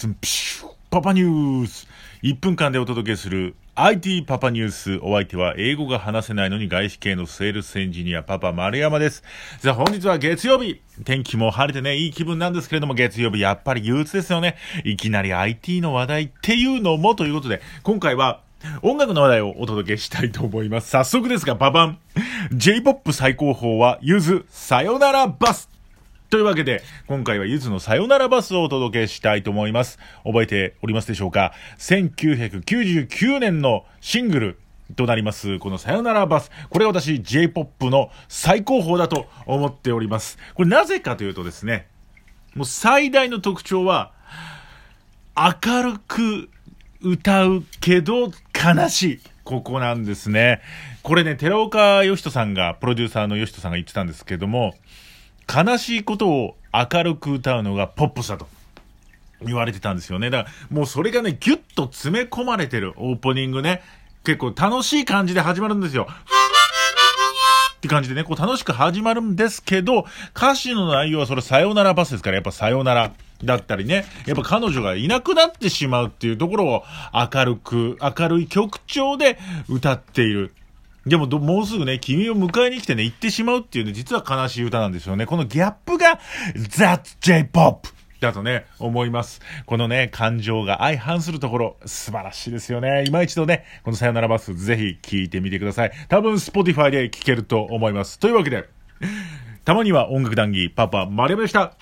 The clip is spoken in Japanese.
ツンプシュパパニュース1分間でお届けする IT パパニュース。お相手は英語が話せないのに外資系のセールスエンジニアパパ丸山です。じゃあ本日は月曜日。天気も晴れてね、いい気分なんですけれども月曜日やっぱり憂鬱ですよね。いきなり IT の話題っていうのもということで、今回は音楽の話題をお届けしたいと思います。早速ですが、ババン !J-POP 最高峰は、ゆず、サヨナラバスというわけで、今回はゆずのさよならバスをお届けしたいと思います。覚えておりますでしょうか ?1999 年のシングルとなります、このさよならバス。これ私 J-POP の最高峰だと思っております。これなぜかというとですね、もう最大の特徴は、明るく歌うけど悲しい。ここなんですね。これね、寺岡義人さんが、プロデューサーの義人さんが言ってたんですけども、悲しいことを明るく歌うのがポップスだと。言われてたんですよね。だから、もうそれがね、ギュッと詰め込まれてるオープニングね。結構楽しい感じで始まるんですよ。って感じでね、こう楽しく始まるんですけど、歌詞の内容はそれさよならバスですから、やっぱさよならだったりね、やっぱ彼女がいなくなってしまうっていうところを明るく、明るい曲調で歌っている。でももうすぐね、君を迎えに来てね、行ってしまうっていうね、実は悲しい歌なんですよね。このギャップが、That's J-POP! だとね、思います。このね、感情が相反するところ、素晴らしいですよね。今一度ね、このさよならバス、ぜひ聴いてみてください。多分、Spotify で聴けると思います。というわけで、たまには音楽談義、パパ、マリアでした。